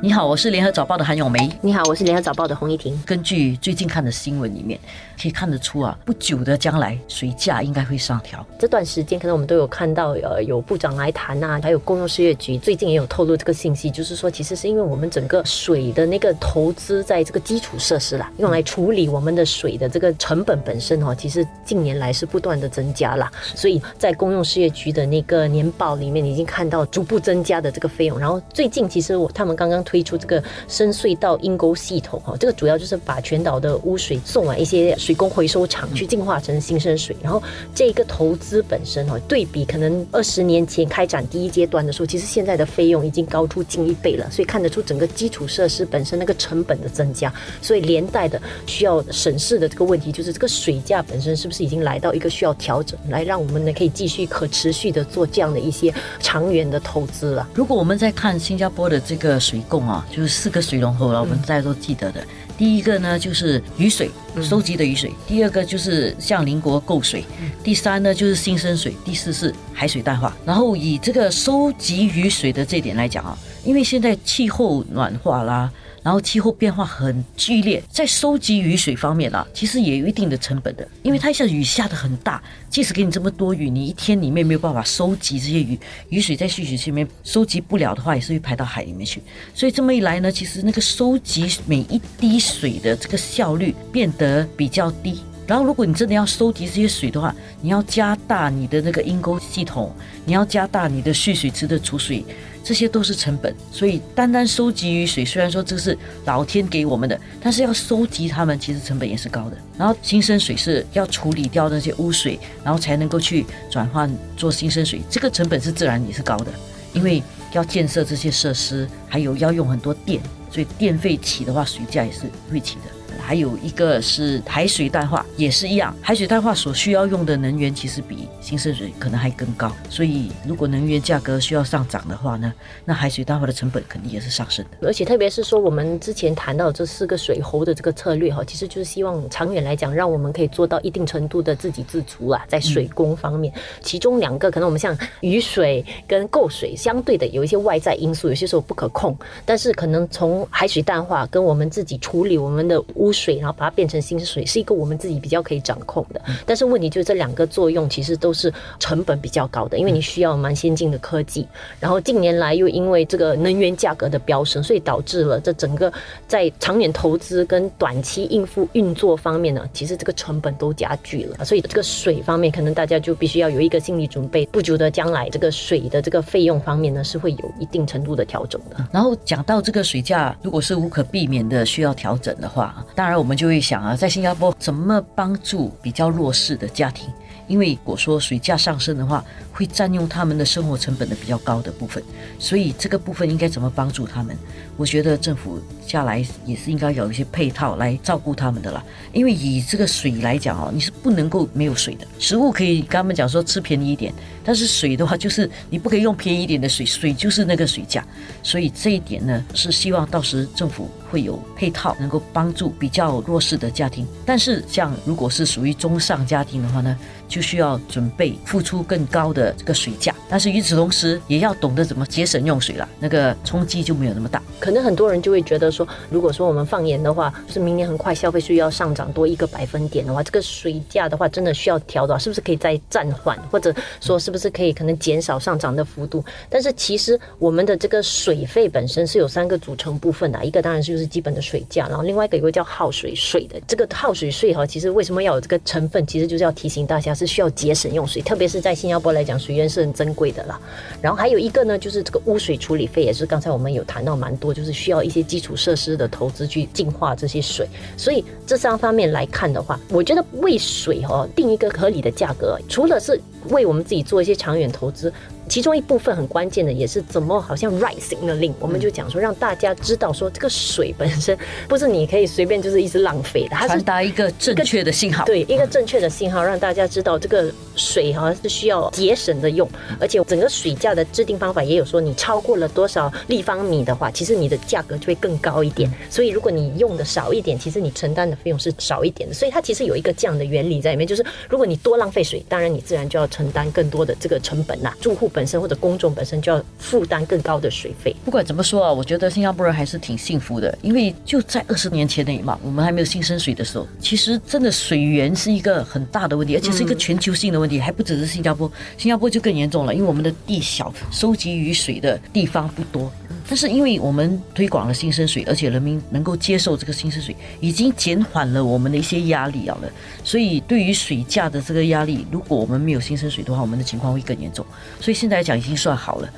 你好，我是联合早报的韩永梅。你好，我是联合早报的洪一婷。根据最近看的新闻里面，可以看得出啊，不久的将来水价应该会上调。这段时间可能我们都有看到，呃，有部长来谈啊，还有公用事业局最近也有透露这个信息，就是说，其实是因为我们整个水的那个投资在这个基础设施啦，用来处理我们的水的这个成本本身哦，其实近年来是不断的增加啦。所以在公用事业局的那个年报里面已经看到逐步增加的这个费用。然后最近其实我他们刚刚。推出这个深隧道阴沟系统哈，这个主要就是把全岛的污水送往一些水工回收厂去净化成新生水。然后这个投资本身哈，对比可能二十年前开展第一阶段的时候，其实现在的费用已经高出近一倍了。所以看得出整个基础设施本身那个成本的增加，所以连带的需要审视的这个问题就是这个水价本身是不是已经来到一个需要调整，来让我们呢可以继续可持续的做这样的一些长远的投资了。如果我们在看新加坡的这个水供。啊，就是四个水龙头了，我们大家都记得的。第一个呢，就是雨水收集的雨水；第二个就是向邻国购水；第三呢，就是新生水；第四是海水淡化。然后以这个收集雨水的这点来讲啊，因为现在气候暖化啦。然后气候变化很剧烈，在收集雨水方面啊，其实也有一定的成本的，因为它一下雨下的很大，即使给你这么多雨，你一天里面没有办法收集这些雨雨水，在蓄水池里面收集不了的话，也是会排到海里面去。所以这么一来呢，其实那个收集每一滴水的这个效率变得比较低。然后如果你真的要收集这些水的话，你要加大你的那个阴沟系统，你要加大你的蓄水池的储水。这些都是成本，所以单单收集雨水，虽然说这是老天给我们的，但是要收集它们，其实成本也是高的。然后新生水是要处理掉那些污水，然后才能够去转换做新生水，这个成本是自然也是高的，因为要建设这些设施，还有要用很多电，所以电费起的话，水价也是会起的。还有一个是海水淡化，也是一样。海水淡化所需要用的能源，其实比新生水可能还更高。所以，如果能源价格需要上涨的话呢，那海水淡化的成本肯定也是上升的。而且，特别是说我们之前谈到这四个水喉的这个策略哈，其实就是希望长远来讲，让我们可以做到一定程度的自给自足啊，在水工方面。其中两个可能我们像雨水跟购水，相对的有一些外在因素，有些时候不可控。但是，可能从海水淡化跟我们自己处理我们的污水，然后把它变成新水，是一个我们自己比较可以掌控的。但是问题就是这两个作用其实都是成本比较高的，因为你需要蛮先进的科技。然后近年来又因为这个能源价格的飙升，所以导致了这整个在长远投资跟短期应付运作方面呢，其实这个成本都加剧了。所以这个水方面，可能大家就必须要有一个心理准备，不久的将来这个水的这个费用方面呢，是会有一定程度的调整的。然后讲到这个水价，如果是无可避免的需要调整的话，当然。我们就会想啊，在新加坡怎么帮助比较弱势的家庭？因为果说水价上升的话，会占用他们的生活成本的比较高的部分，所以这个部分应该怎么帮助他们？我觉得政府下来也是应该有一些配套来照顾他们的啦。因为以这个水来讲哦，你是不能够没有水的。食物可以跟他们讲说吃便宜一点，但是水的话就是你不可以用便宜一点的水，水就是那个水价。所以这一点呢，是希望到时政府。会有配套，能够帮助比较弱势的家庭。但是，像如果是属于中上家庭的话呢，就需要准备付出更高的这个水价。但是与此同时，也要懂得怎么节省用水了，那个冲击就没有那么大。可能很多人就会觉得说，如果说我们放盐的话，是明年很快消费税要上涨多一个百分点的话，这个水价的话真的需要调的话，是不是可以再暂缓，或者说是不是可以可能减少上涨的幅度？但是其实我们的这个水费本身是有三个组成部分的，一个当然是就。是基本的水价，然后另外一个有个叫耗水税的。这个耗水税哈，其实为什么要有这个成分？其实就是要提醒大家是需要节省用水，特别是在新加坡来讲，水源是很珍贵的啦。然后还有一个呢，就是这个污水处理费，也是刚才我们有谈到蛮多，就是需要一些基础设施的投资去净化这些水。所以这三方面来看的话，我觉得为水哦定一个合理的价格，除了是为我们自己做一些长远投资。其中一部分很关键的也是怎么好像 right signaling，我们就讲说让大家知道说这个水本身不是你可以随便就是一直浪费的，它是传达一个正确的信号。对一个正确的信号，让大家知道这个水好像是需要节省的用，而且整个水价的制定方法也有说，你超过了多少立方米的话，其实你的价格就会更高一点。所以如果你用的少一点，其实你承担的费用是少一点的。所以它其实有一个这样的原理在里面，就是如果你多浪费水，当然你自然就要承担更多的这个成本啦。住户本身或者公众本身就要负担更高的水费。不管怎么说啊，我觉得新加坡人还是挺幸福的，因为就在二十年前的嘛，我们还没有新生水的时候，其实真的水源是一个很大的问题，而且是一个全球性的问题，还不只是新加坡，新加坡就更严重了，因为我们的地小，收集雨水的地方不多。但是因为我们推广了新生水，而且人民能够接受这个新生水，已经减缓了我们的一些压力了。所以对于水价的这个压力，如果我们没有新生水的话，我们的情况会更严重。所以现在来讲已经算好了。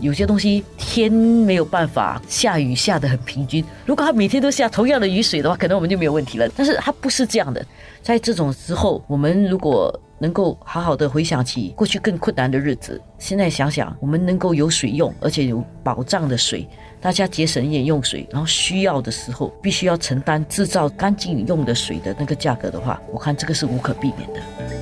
有些东西天没有办法下雨下得很平均，如果它每天都下同样的雨水的话，可能我们就没有问题了。但是它不是这样的，在这种时候，我们如果能够好好的回想起过去更困难的日子，现在想想，我们能够有水用，而且有保障的水，大家节省一点用水，然后需要的时候必须要承担制造干净用的水的那个价格的话，我看这个是无可避免的。